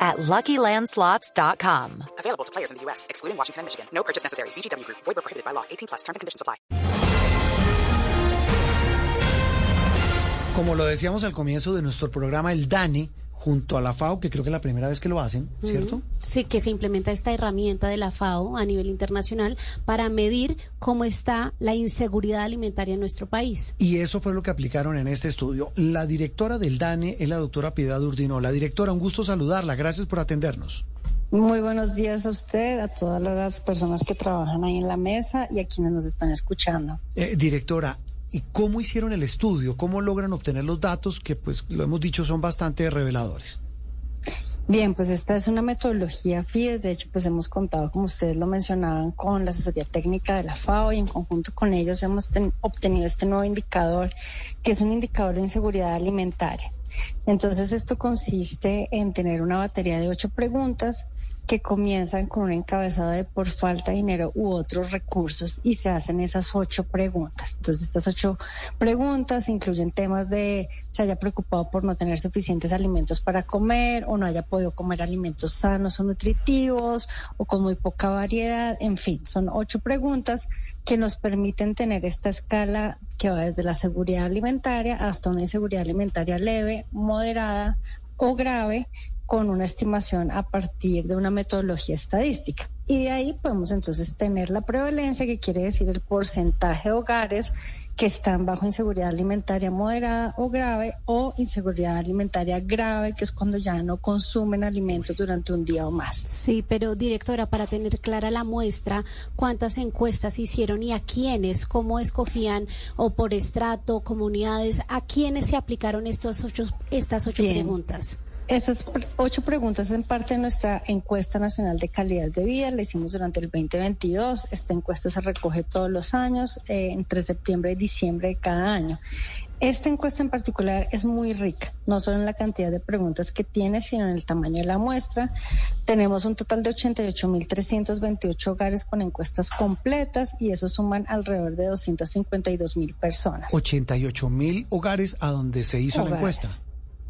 at LuckyLandSlots.com. Available to players in the U.S., excluding Washington and Michigan. No purchase necessary. VGW Group. Void prohibited by law. 18 plus. Terms and conditions apply. Como lo decíamos al comienzo de nuestro programa, el DANE, junto a la FAO, que creo que es la primera vez que lo hacen, ¿cierto? Sí, que se implementa esta herramienta de la FAO a nivel internacional para medir cómo está la inseguridad alimentaria en nuestro país. Y eso fue lo que aplicaron en este estudio. La directora del DANE es la doctora Piedad Urdino. La directora, un gusto saludarla. Gracias por atendernos. Muy buenos días a usted, a todas las personas que trabajan ahí en la mesa y a quienes nos están escuchando. Eh, directora, ¿y cómo hicieron el estudio? ¿Cómo logran obtener los datos que, pues, lo hemos dicho, son bastante reveladores? Bien, pues esta es una metodología FIDES. De hecho, pues hemos contado, como ustedes lo mencionaban, con la asesoría técnica de la FAO y en conjunto con ellos hemos obtenido este nuevo indicador, que es un indicador de inseguridad alimentaria. Entonces, esto consiste en tener una batería de ocho preguntas que comienzan con un encabezado de por falta de dinero u otros recursos y se hacen esas ocho preguntas. Entonces, estas ocho preguntas incluyen temas de se haya preocupado por no tener suficientes alimentos para comer o no haya podido comer alimentos sanos o nutritivos o con muy poca variedad. En fin, son ocho preguntas que nos permiten tener esta escala que va desde la seguridad alimentaria hasta una inseguridad alimentaria leve, moderada o grave con una estimación a partir de una metodología estadística. Y de ahí podemos entonces tener la prevalencia, que quiere decir el porcentaje de hogares que están bajo inseguridad alimentaria moderada o grave o inseguridad alimentaria grave, que es cuando ya no consumen alimentos durante un día o más. Sí, pero directora, para tener clara la muestra, ¿cuántas encuestas hicieron y a quiénes, cómo escogían o por estrato, comunidades, a quiénes se aplicaron estos ocho, estas ocho preguntas? Estas ocho preguntas en parte de nuestra encuesta nacional de calidad de vida. La hicimos durante el 2022. Esta encuesta se recoge todos los años, eh, entre septiembre y diciembre de cada año. Esta encuesta en particular es muy rica, no solo en la cantidad de preguntas que tiene, sino en el tamaño de la muestra. Tenemos un total de 88.328 hogares con encuestas completas y eso suman alrededor de 252.000 personas. 88.000 hogares a donde se hizo la encuesta.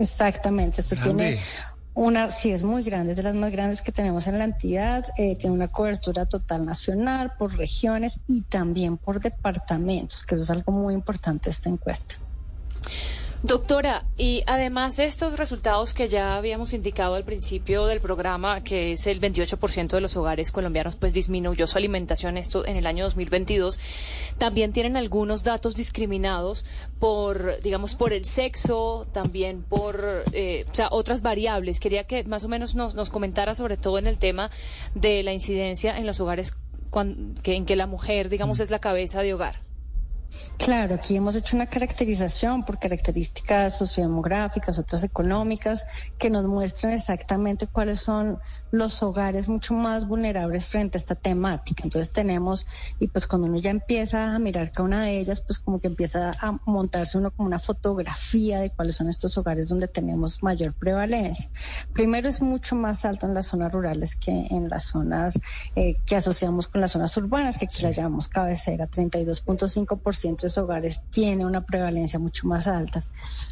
Exactamente, esto tiene una, sí es muy grande, es de las más grandes que tenemos en la entidad, eh, tiene una cobertura total nacional por regiones y también por departamentos, que eso es algo muy importante esta encuesta. Doctora, y además de estos resultados que ya habíamos indicado al principio del programa, que es el 28% de los hogares colombianos pues disminuyó su alimentación esto en el año 2022, también tienen algunos datos discriminados por, digamos, por el sexo, también por, eh, o sea, otras variables. Quería que más o menos nos, nos comentara sobre todo en el tema de la incidencia en los hogares que, en que la mujer, digamos, es la cabeza de hogar. Claro, aquí hemos hecho una caracterización por características sociodemográficas, otras económicas, que nos muestran exactamente cuáles son los hogares mucho más vulnerables frente a esta temática. Entonces tenemos, y pues cuando uno ya empieza a mirar cada una de ellas, pues como que empieza a montarse uno como una fotografía de cuáles son estos hogares donde tenemos mayor prevalencia. Primero es mucho más alto en las zonas rurales que en las zonas eh, que asociamos con las zonas urbanas, que aquí las llamamos cabecera, 32.5% de hogares tiene una prevalencia mucho más alta.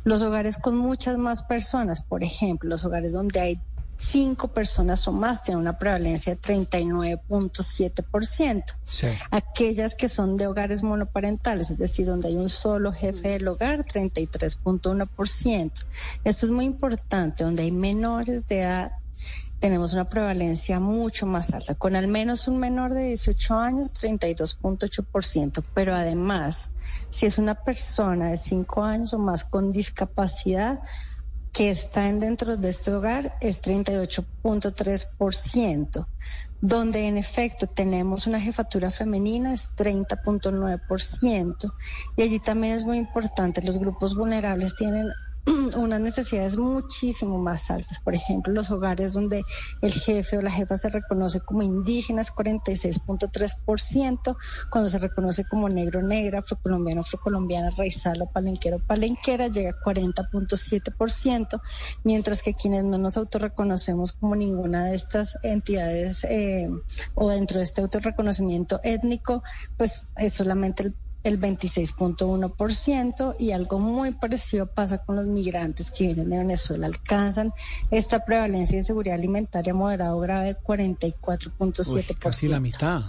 Los hogares con muchas más personas, por ejemplo, los hogares donde hay cinco personas o más tienen una prevalencia de 39.7%. Aquellas que son de hogares monoparentales, es decir, donde hay un solo jefe del hogar, 33.1%. Esto es muy importante, donde hay menores de edad tenemos una prevalencia mucho más alta, con al menos un menor de 18 años, 32.8%, pero además, si es una persona de 5 años o más con discapacidad, que está dentro de este hogar es 38.3%, donde en efecto tenemos una jefatura femenina es 30.9%, y allí también es muy importante, los grupos vulnerables tienen unas necesidades muchísimo más altas. Por ejemplo, los hogares donde el jefe o la jefa se reconoce como indígenas, 46.3%, cuando se reconoce como negro, negra, afrocolombiano, afrocolombiana, raizal o palenquero, palenquera, llega a 40.7%, mientras que quienes no nos autorreconocemos como ninguna de estas entidades eh, o dentro de este autorreconocimiento étnico, pues es solamente el el 26.1% y algo muy parecido pasa con los migrantes que vienen de Venezuela. Alcanzan esta prevalencia de seguridad alimentaria moderado grave 44.7%. Casi la mitad.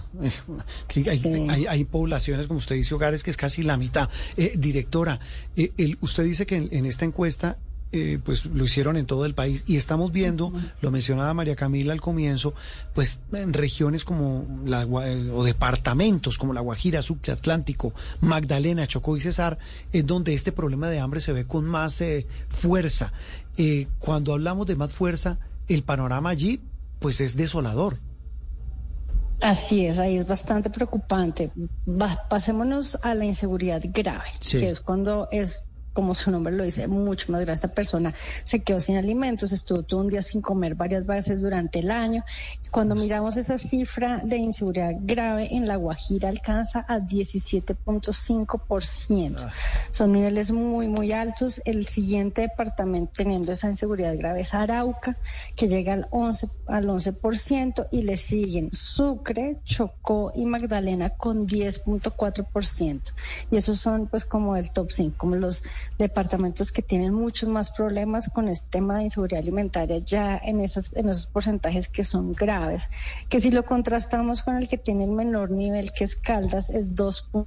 hay, hay, poblaciones, como usted dice, hogares que es casi la mitad. Eh, directora, eh, el, usted dice que en esta encuesta eh, pues lo hicieron en todo el país y estamos viendo, lo mencionaba María Camila al comienzo, pues en regiones como la eh, o departamentos como la Guajira, Sucre, Atlántico, Magdalena, Chocó y Cesar, es donde este problema de hambre se ve con más eh, fuerza. cuando hablamos de más fuerza, el panorama allí pues es desolador. Así es, ahí es bastante preocupante. pasémonos a la inseguridad grave, que es cuando es como su nombre lo dice, mucho más grave. Esta persona se quedó sin alimentos, estuvo todo un día sin comer varias veces durante el año. Cuando miramos esa cifra de inseguridad grave en La Guajira alcanza a 17.5%. Ah. Son niveles muy, muy altos. El siguiente departamento teniendo esa inseguridad grave es Arauca, que llega al 11%, al 11% y le siguen Sucre, Chocó y Magdalena con 10.4%. Y esos son pues como el top 5, como los departamentos que tienen muchos más problemas con este tema de inseguridad alimentaria ya en, esas, en esos porcentajes que son graves, que si lo contrastamos con el que tiene el menor nivel, que es Caldas, es 2.5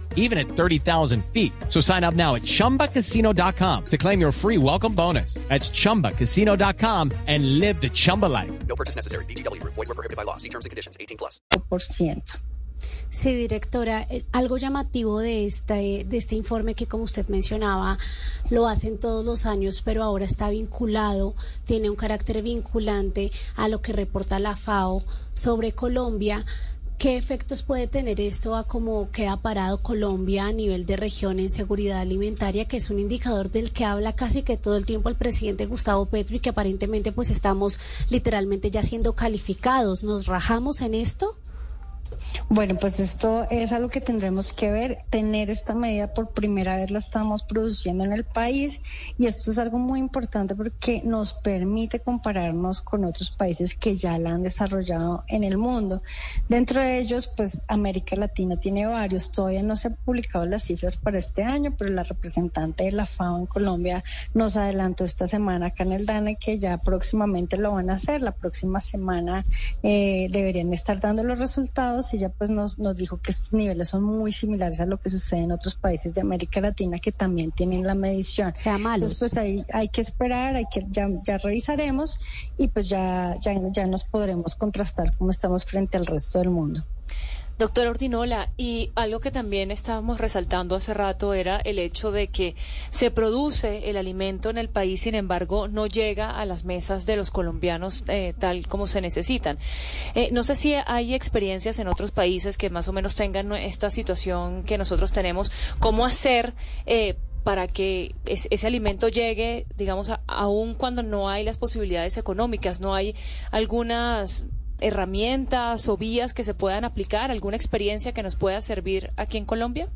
even at 30,000 feet. So sign up now at chumbacasino.com to claim your free welcome bonus. That's chumbacasino.com and live the Chumba life. No purchase necessary. DTW, void, were prohibited by law. See terms and conditions 18 plus. Sí, directora, eh, algo llamativo de este, de este informe que, como usted mencionaba, lo hacen todos los años, pero ahora está vinculado, tiene un carácter vinculante a lo que reporta la FAO sobre Colombia. ¿Qué efectos puede tener esto a cómo queda parado Colombia a nivel de región en seguridad alimentaria, que es un indicador del que habla casi que todo el tiempo el presidente Gustavo Petro y que aparentemente pues estamos literalmente ya siendo calificados? ¿Nos rajamos en esto? Bueno, pues esto es algo que tendremos que ver. Tener esta medida por primera vez la estamos produciendo en el país y esto es algo muy importante porque nos permite compararnos con otros países que ya la han desarrollado en el mundo. Dentro de ellos, pues América Latina tiene varios. Todavía no se han publicado las cifras para este año, pero la representante de la FAO en Colombia nos adelantó esta semana acá en el DANE que ya próximamente lo van a hacer. La próxima semana eh, deberían estar dando los resultados y ya pues nos, nos dijo que estos niveles son muy similares a lo que sucede en otros países de América Latina que también tienen la medición. Entonces pues ahí hay que esperar, hay que ya, ya revisaremos y pues ya, ya, ya nos podremos contrastar cómo estamos frente al resto del mundo. Doctor Ordinola, y algo que también estábamos resaltando hace rato era el hecho de que se produce el alimento en el país, sin embargo, no llega a las mesas de los colombianos eh, tal como se necesitan. Eh, no sé si hay experiencias en otros países que más o menos tengan esta situación que nosotros tenemos, cómo hacer eh, para que ese alimento llegue, digamos, aún cuando no hay las posibilidades económicas, no hay algunas herramientas o vías que se puedan aplicar? ¿Alguna experiencia que nos pueda servir aquí en Colombia?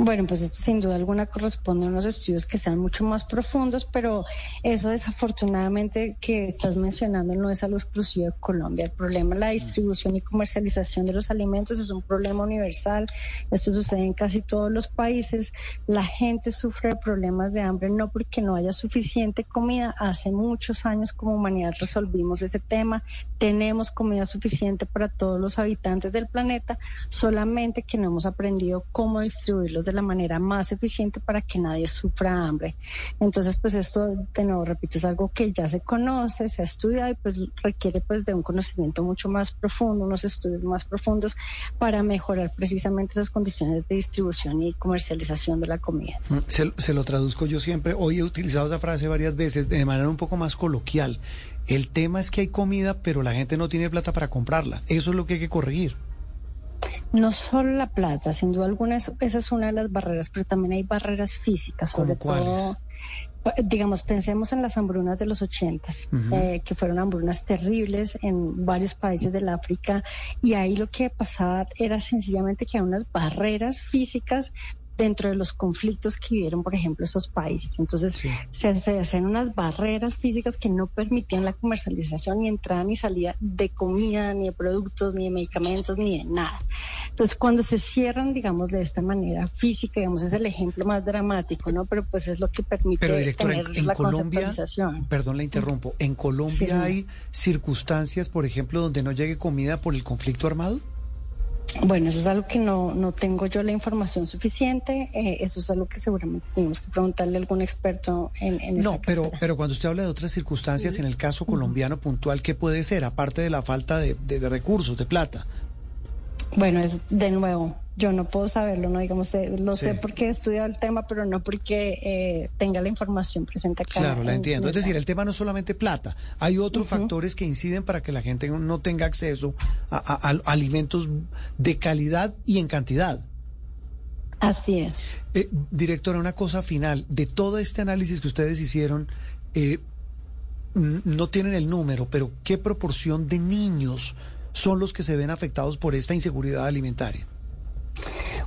Bueno, pues esto sin duda alguna corresponde a unos estudios que sean mucho más profundos, pero eso desafortunadamente que estás mencionando no es algo exclusivo de Colombia. El problema de la distribución y comercialización de los alimentos es un problema universal. Esto sucede en casi todos los países. La gente sufre de problemas de hambre no porque no haya suficiente comida. Hace muchos años como humanidad resolvimos ese tema. Tenemos comida suficiente para todos los habitantes del planeta, solamente que no hemos aprendido cómo distribuirlos de la manera más eficiente para que nadie sufra hambre. Entonces, pues esto, de nuevo, repito, es algo que ya se conoce, se ha estudiado y pues requiere pues de un conocimiento mucho más profundo, unos estudios más profundos para mejorar precisamente esas condiciones de distribución y comercialización de la comida. Mm, se, se lo traduzco yo siempre, hoy he utilizado esa frase varias veces de manera un poco más coloquial. El tema es que hay comida, pero la gente no tiene plata para comprarla. Eso es lo que hay que corregir. No solo la plata, sin duda alguna, esa es una de las barreras, pero también hay barreras físicas, sobre todo, digamos, pensemos en las hambrunas de los ochentas, eh, que fueron hambrunas terribles en varios países del África, y ahí lo que pasaba era sencillamente que hay unas barreras físicas dentro de los conflictos que vivieron, por ejemplo, esos países. Entonces, se, hacen unas barreras físicas que no permitían la comercialización ni entrada ni salida de comida, ni de productos, ni de medicamentos, ni de nada. Entonces, cuando se cierran, digamos, de esta manera física, digamos, es el ejemplo más dramático, ¿no? Pero pues es lo que permite tener en, la Colombia, Perdón, la interrumpo. ¿En Colombia hay circunstancias, por ejemplo, donde no llegue comida por el conflicto armado? Bueno, eso es algo que no, no tengo yo la información suficiente. Eh, eso es algo que seguramente tenemos que preguntarle a algún experto en, en No, pero, pero cuando usted habla de otras circunstancias, en el caso colombiano puntual, ¿qué puede ser? Aparte de la falta de, de recursos, de plata. Bueno, es de nuevo, yo no puedo saberlo, no digamos, eh, lo sé porque he estudiado el tema, pero no porque eh, tenga la información presente acá. Claro, la entiendo. es decir, el tema no es solamente plata, hay otros factores que inciden para que la gente no tenga acceso a, alimentos de calidad y en cantidad. Así es. Eh, directora, una cosa final, de todo este análisis que ustedes hicieron, no tienen el número, pero ¿qué proporción de niños son los que se ven afectados por esta inseguridad alimentaria?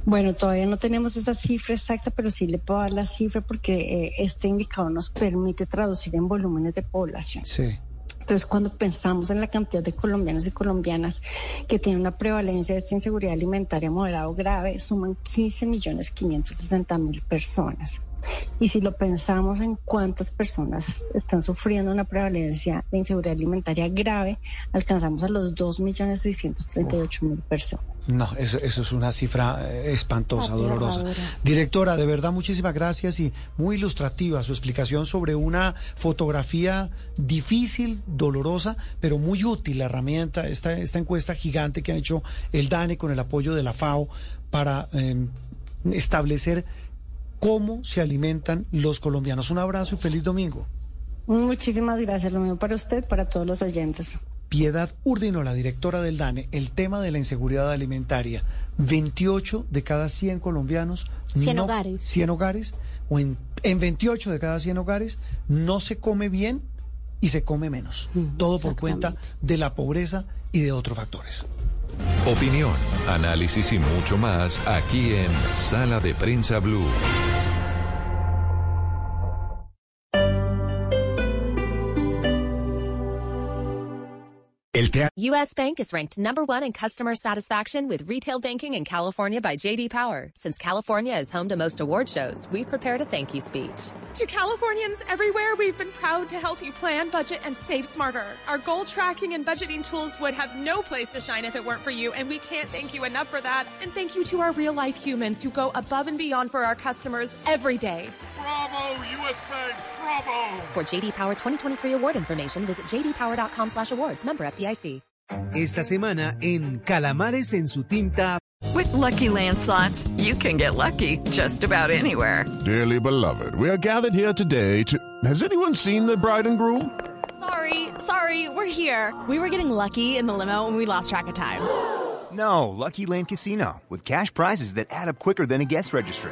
Bueno, todavía no tenemos esa cifra exacta, pero sí le puedo dar la cifra porque eh, este indicador nos permite traducir en volúmenes de población. Sí. Entonces, cuando pensamos en la cantidad de colombianos y colombianas que tienen una prevalencia de esta inseguridad alimentaria moderada o grave, suman 15 millones 560 mil personas. Y si lo pensamos en cuántas personas están sufriendo una prevalencia de inseguridad alimentaria grave, alcanzamos a los 2.638.000 personas. No, eso, eso es una cifra eh, espantosa, dolorosa. Directora, de verdad, muchísimas gracias y muy ilustrativa su explicación sobre una fotografía difícil, dolorosa, pero muy útil la herramienta, esta, esta encuesta gigante que ha hecho el DANE con el apoyo de la FAO para em, establecer cómo se alimentan los colombianos. Un abrazo y feliz domingo. Muchísimas gracias, lo mismo para usted, para todos los oyentes. Piedad Urdino, la directora del DANE, el tema de la inseguridad alimentaria. 28 de cada 100 colombianos. 100 hogares. 100 hogares, o en, en 28 de cada 100 hogares no se come bien y se come menos. Mm, Todo por cuenta de la pobreza y de otros factores. Opinión, análisis y mucho más aquí en Sala de Prensa Blue. U.S. Bank is ranked number one in customer satisfaction with retail banking in California by J.D. Power. Since California is home to most award shows, we've prepared a thank you speech. To Californians everywhere, we've been proud to help you plan, budget, and save smarter. Our goal tracking and budgeting tools would have no place to shine if it weren't for you, and we can't thank you enough for that. And thank you to our real life humans who go above and beyond for our customers every day. Bravo, U.S. Bank! Bravo! For JD Power 2023 award information, visit jdpower.com/awards. Member FDIC. Esta semana en Calamares en su tinta. With Lucky Land slots, you can get lucky just about anywhere. Dearly beloved, we are gathered here today to. Has anyone seen the bride and groom? Sorry, sorry, we're here. We were getting lucky in the limo and we lost track of time. No, Lucky Land Casino with cash prizes that add up quicker than a guest registry